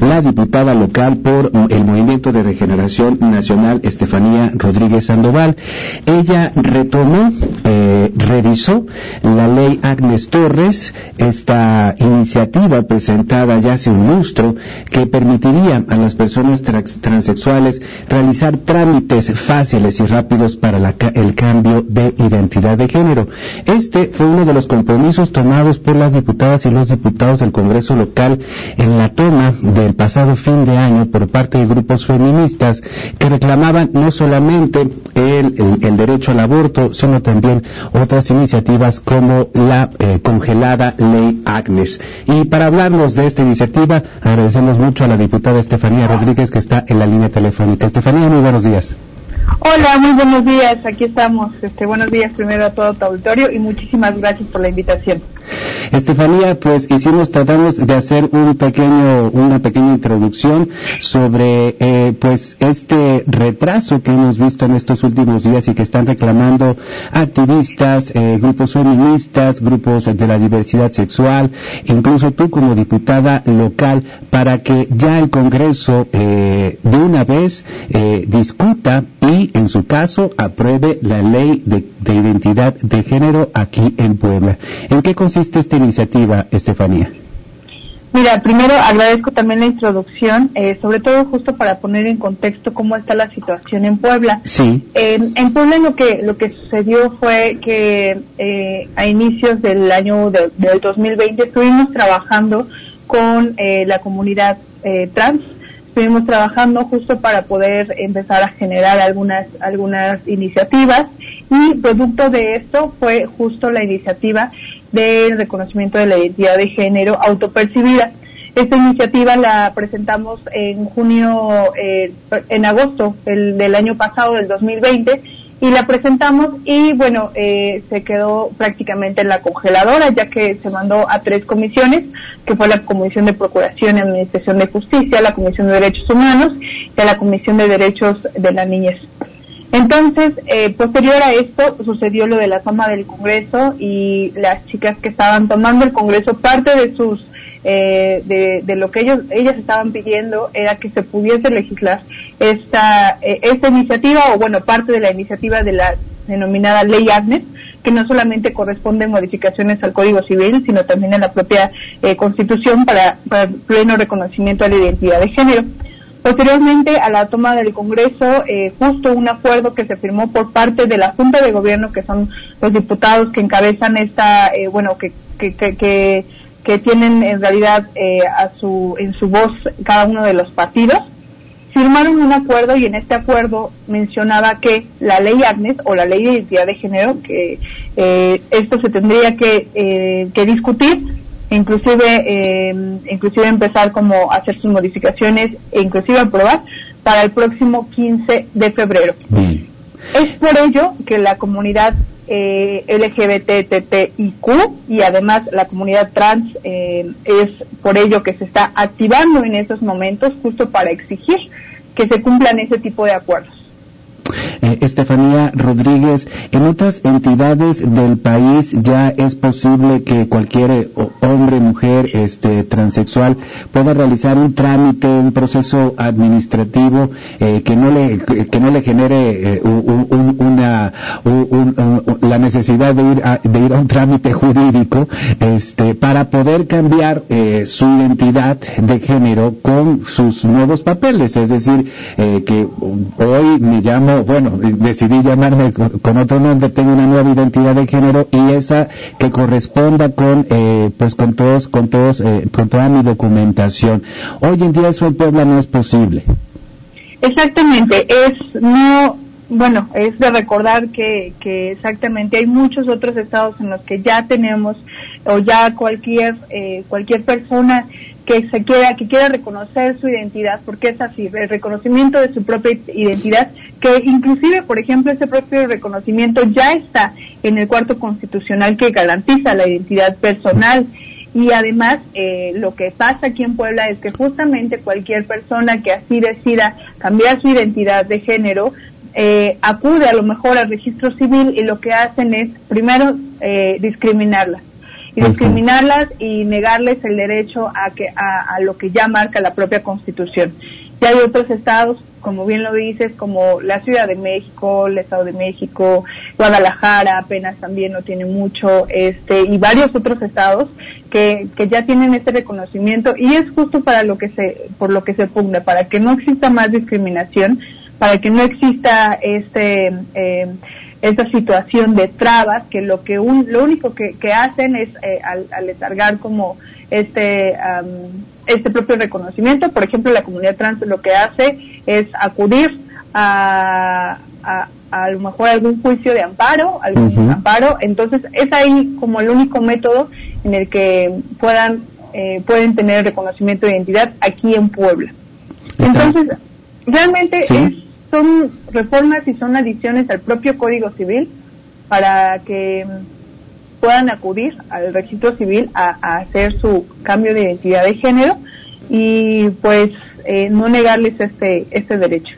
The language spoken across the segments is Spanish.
La diputada local por el Movimiento de Regeneración Nacional, Estefanía Rodríguez Sandoval, ella retomó, eh, revisó la ley Agnes Torres, esta iniciativa presentada ya hace un lustro que permitiría a las personas transexuales realizar trámites fáciles y rápidos para el cambio de identidad de género. Este fue uno de los compromisos tomados por las diputadas y los diputados del Congreso local en la toma del pasado fin de año por parte de grupos feministas que reclamaban no solamente el, derecho al aborto, sino también otras iniciativas como la eh, congelada ley Agnes. Y para hablarnos de esta iniciativa, agradecemos mucho a la diputada Estefanía Rodríguez que está en la línea telefónica. Estefanía, muy buenos días. Hola, muy buenos días. Aquí estamos. Este, buenos días primero a todo tu auditorio y muchísimas gracias por la invitación. Estefanía, pues hicimos, tratamos de hacer un pequeño, una pequeña introducción sobre, eh, pues este retraso que hemos visto en estos últimos días y que están reclamando activistas, eh, grupos feministas, grupos de la diversidad sexual, incluso tú como diputada local, para que ya el Congreso eh, de una vez discuta y, en su caso, apruebe la ley de, de identidad de género aquí en Puebla. ¿En qué esta iniciativa, Estefanía? Mira, primero agradezco también la introducción, eh, sobre todo justo para poner en contexto cómo está la situación en Puebla. Sí. en Puebla lo que lo que sucedió fue que eh, a inicios del año del 2020 estuvimos trabajando con eh, la comunidad trans, estuvimos trabajando justo para poder empezar a generar algunas algunas iniciativas y producto de esto fue justo la iniciativa del reconocimiento de la identidad de género autopercibida. Esta iniciativa la presentamos en junio, eh, en agosto del año pasado, del 2020, y la presentamos y bueno, eh, se quedó prácticamente en la congeladora ya que se mandó a tres comisiones, que fue la Comisión de Procuración y Administración de Justicia, la Comisión de Derechos Humanos y la Comisión de Derechos de la Niñez. Entonces, eh, posterior a esto, sucedió lo de la toma del Congreso y las chicas que estaban tomando el Congreso, parte de sus eh, de, lo que ellos ellas estaban pidiendo era que se pudiese legislar esta eh, esta iniciativa o bueno parte de la iniciativa de la denominada ley Agnes que no solamente corresponden modificaciones al Código Civil sino también a la propia Constitución para, para pleno reconocimiento de la identidad de género. Posteriormente a la toma del Congreso, eh, justo un acuerdo que se firmó por parte de la Junta de Gobierno, que son los diputados que encabezan esta, eh, bueno, que, que, que, que, tienen en realidad eh, a su, en su voz cada uno de los partidos, firmaron un acuerdo y en este acuerdo mencionaba que la ley Agnes o la ley de identidad de género, que esto se tendría que, que discutir inclusive eh, inclusive empezar como a hacer sus modificaciones e inclusive aprobar para el próximo 15 de febrero. Es por ello que la comunidad eh, LGBTTIQ y además la comunidad trans eh, es por ello que se está activando en estos momentos justo para exigir que se cumplan ese tipo de acuerdos. Eh, Estefanía Rodríguez, en otras entidades del país ya es posible que cualquier eh, hombre, mujer, este, transexual pueda realizar un trámite, un proceso administrativo eh, que no le que no le genere una la necesidad de ir a, de ir a un trámite jurídico, este, para poder cambiar su identidad de género con sus nuevos papeles, es decir, que hoy me llamo, bueno decidí llamarme con, otro nombre, tengo una nueva identidad de género y esa que corresponda con, eh, pues con todos, con todos, eh, con toda mi documentación. Hoy en día eso en Puebla no es posible. Exactamente, es no, bueno, es de recordar que, que exactamente hay muchos otros estados en los que ya tenemos o ya cualquier eh, cualquier persona que se quiera que quiera reconocer su identidad porque es así el reconocimiento de su propia identidad que inclusive por ejemplo ese propio reconocimiento ya está en el cuarto constitucional que garantiza la identidad personal. Y además eh, lo que pasa aquí en Puebla es que justamente cualquier persona que así decida cambiar su identidad de género eh, acude a lo mejor al registro civil y lo que hacen es primero eh, discriminarlas y discriminarlas y negarles el derecho a que a, lo que ya marca la propia Constitución. Ya hay otros estados, como bien lo dices, como la Ciudad de México, el Estado de México, Guadalajara apenas también no tiene mucho, este y varios otros estados que, que ya tienen este reconocimiento y es justo para lo que se por lo que se pugna, para que no exista más discriminación, para que no exista este eh, esta situación de trabas que lo que lo único que, hacen es eh, al, al como este este propio reconocimiento. Por ejemplo la comunidad trans lo que hace es acudir a, a, lo mejor algún juicio de amparo algún amparo. Entonces es ahí como el único método en el que puedan eh, pueden tener reconocimiento de identidad aquí en Puebla. Entonces realmente es son reformas y son adiciones al propio Código Civil para que puedan acudir al registro civil a, hacer su cambio de identidad de género y pues eh, no negarles este, este derecho.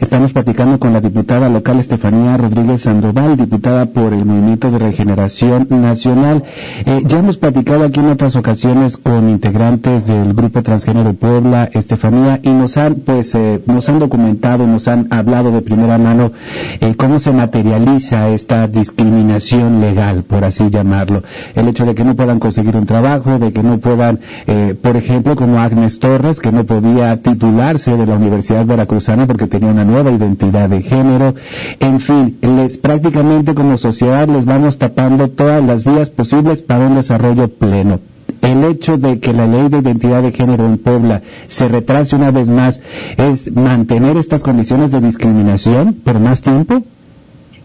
Estamos platicando con la diputada local Estefanía Rodríguez Sandoval, diputada por el Movimiento de Regeneración Nacional. Eh, ya hemos platicado aquí en otras ocasiones con integrantes del Grupo Transgénero Puebla, Estefanía, y nos han, pues, eh, nos han documentado, nos han hablado de primera mano eh, cómo se materializa esta discriminación legal, por así llamarlo. El hecho de que no puedan conseguir un trabajo, de que no puedan, por ejemplo, como Agnes Torres, que no podía titularse de la Universidad Veracruzana porque tenía una nueva identidad de género. En fin, les prácticamente como sociedad les vamos tapando todas las vías posibles para un desarrollo pleno el hecho de que la ley de identidad de género en Puebla se retrase una vez más es mantener estas condiciones de discriminación por más tiempo?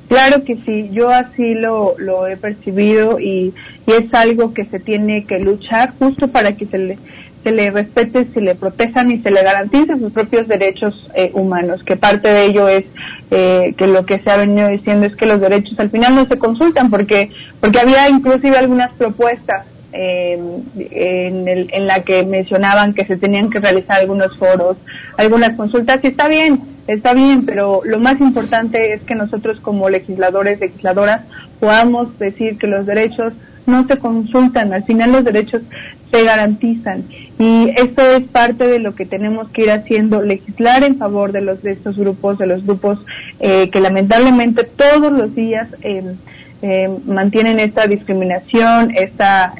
Claro que sí, yo así lo, lo he percibido y, y es algo que se tiene que luchar justo para que se le se le respete, se le protejan y se le garanticen sus propios derechos eh, humanos, que parte de ello es eh, que lo que se ha venido diciendo es que los derechos al final no se consultan, porque, porque había inclusive algunas propuestas eh, en, el, en la que mencionaban que se tenían que realizar algunos foros, algunas consultas, y está bien, está bien, pero lo más importante es que nosotros como legisladores, legisladoras, podamos decir que los derechos no se consultan, al final los derechos se garantizan. Y esto es parte de lo que tenemos que ir haciendo, legislar en favor de los de estos grupos, de los grupos eh, que lamentablemente todos los días eh, eh, mantienen esta discriminación, esta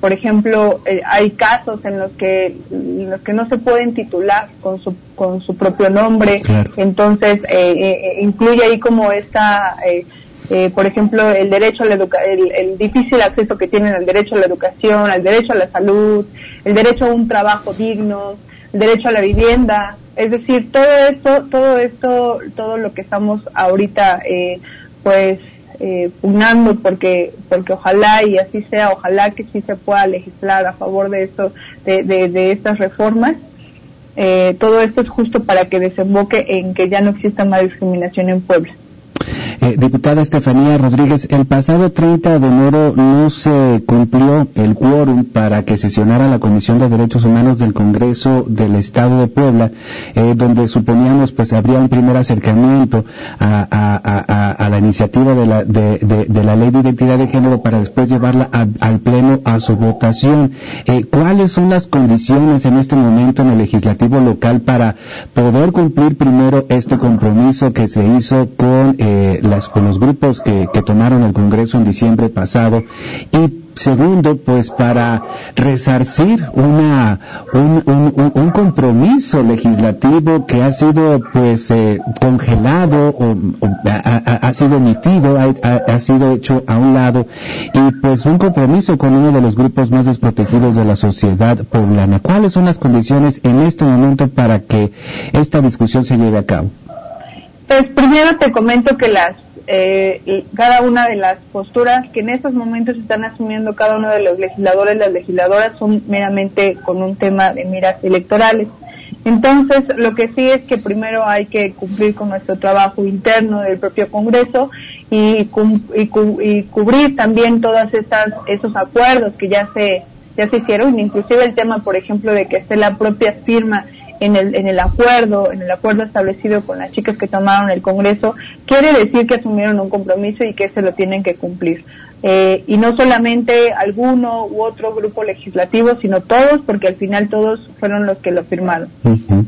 por ejemplo, hay casos en los que los que no se pueden titular con su con su propio nombre, entonces incluye ahí como esta eh, por ejemplo, el derecho a la el, el, difícil acceso que tienen al derecho a la educación, al derecho a la salud, el derecho a un trabajo digno, el derecho a la vivienda, es decir, todo esto, todo esto, todo lo que estamos ahorita, eh, pues, eh, pugnando porque, porque ojalá y así sea, ojalá que sí se pueda legislar a favor de esto, de, de, de estas reformas. Eh, todo esto es justo para que desemboque en que ya no exista más discriminación en Puebla. Eh, diputada Estefanía Rodríguez, el pasado 30 de enero no se cumplió el quórum para que sesionara la Comisión de Derechos Humanos del Congreso del Estado de Puebla, eh, donde suponíamos pues habría un primer acercamiento a, la iniciativa de la, de, la Ley de Identidad de Género para después llevarla al Pleno a su votación. Eh, ¿Cuáles son las condiciones en este momento en el legislativo local para poder cumplir primero este compromiso que se hizo con eh, las, con los grupos que, que tomaron el Congreso en diciembre pasado y segundo, pues para resarcir una, un, compromiso legislativo que ha sido pues eh, congelado o, ha, sido emitido, ha, ha, sido hecho a un lado y pues un compromiso con uno de los grupos más desprotegidos de la sociedad poblana. ¿Cuáles son las condiciones en este momento para que esta discusión se lleve a cabo? Pues primero te comento que las eh, cada una de las posturas que en estos momentos están asumiendo cada uno de los legisladores, las legisladoras son meramente con un tema de miras electorales. Entonces, lo que sí es que primero hay que cumplir con nuestro trabajo interno del propio Congreso y, y, cubrir también estas esos acuerdos que ya se ya se hicieron, inclusive el tema, por ejemplo, de que esté la propia firma en el, en el acuerdo, en el acuerdo establecido con las chicas que tomaron el Congreso, quiere decir que asumieron un compromiso y que se lo tienen que cumplir. Eh, y no solamente alguno u otro grupo legislativo, sino todos, porque al final todos fueron los que lo firmaron.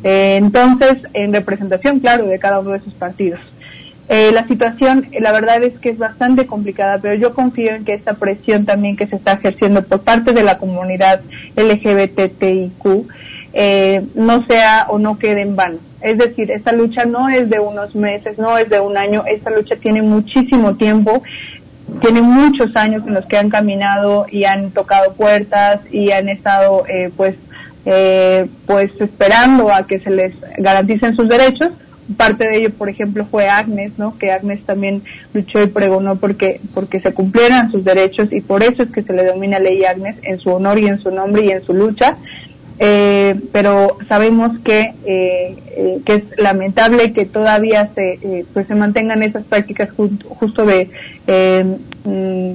Eh, entonces, en representación, claro, de cada uno de esos partidos. Eh, la situación, la verdad es que es bastante complicada, pero yo confío en que esta presión también que se está ejerciendo por parte de la comunidad LGBTIQ eh, no sea o no quede en vano. Es decir, esta lucha no es de unos meses, no es de un año, esta lucha tiene muchísimo tiempo, tiene muchos años en los que han caminado y han tocado puertas y han estado eh, pues eh, pues esperando a que se les garanticen sus derechos parte de ello, por ejemplo, fue Agnes, ¿no? Que Agnes también luchó y pregonó porque, porque se cumplieran sus derechos y por eso es que se le denomina ley Agnes en su honor y en su nombre y en su lucha. Eh, pero sabemos que, eh, eh, que es lamentable que todavía se, pues se mantengan esas prácticas justo de mm,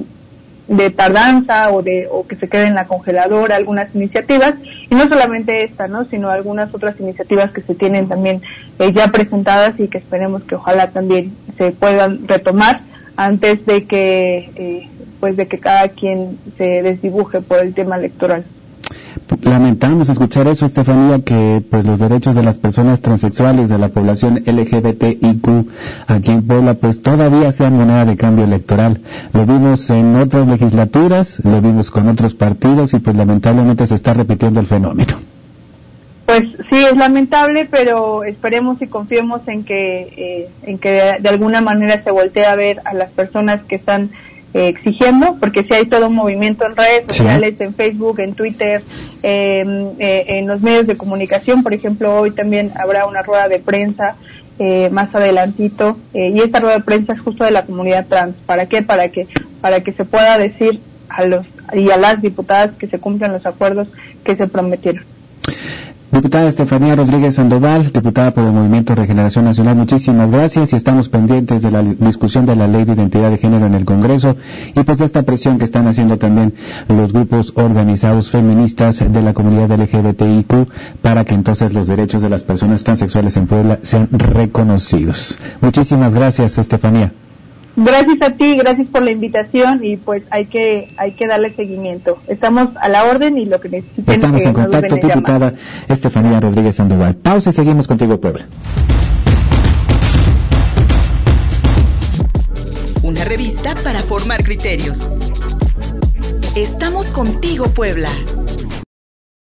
de tardanza o de o que se quede en la congeladora algunas iniciativas. Y no solamente esta no sino algunas otras iniciativas que se tienen también eh, ya presentadas y que esperemos que ojalá también se puedan retomar antes de que eh, pues de que cada quien se desdibuje por el tema electoral Lamentamos escuchar eso, Estefanía, que pues los derechos de las personas transexuales de la población LGBTIQ aquí en Puebla pues todavía sean moneda de cambio electoral. Lo vimos en otras legislaturas, lo vimos con otros partidos y pues lamentablemente se está repitiendo el fenómeno. Pues sí, es lamentable, pero esperemos y confiemos en que, eh, en que de alguna manera se voltee a ver a las personas que están eh, exigiendo, porque si hay todo un movimiento en redes sociales, en Facebook, en Twitter, em, eh, en los medios de comunicación, por ejemplo, hoy también habrá una rueda de prensa eh, más adelantito, y esta rueda de prensa es justo de la comunidad trans. ¿Para qué? Para que, para que se pueda decir a los y a las diputadas que se cumplan los acuerdos que se prometieron. Diputada Estefanía Rodríguez Sandoval, diputada por el Movimiento Regeneración Nacional, muchísimas gracias y estamos pendientes de la discusión de la ley de identidad de género en el Congreso y pues de esta presión que están haciendo también los grupos organizados feministas de la comunidad LGBTIQ para que entonces los derechos de las personas transexuales en Puebla sean reconocidos. Muchísimas gracias, Estefanía. Gracias a ti, gracias por la invitación y pues hay que hay que darle seguimiento. Estamos a la orden y lo que necesiten. Estamos en contacto, diputada Estefanía Rodríguez Sandoval. Pausa y seguimos contigo, Puebla. Una revista para formar criterios. Estamos contigo, Puebla.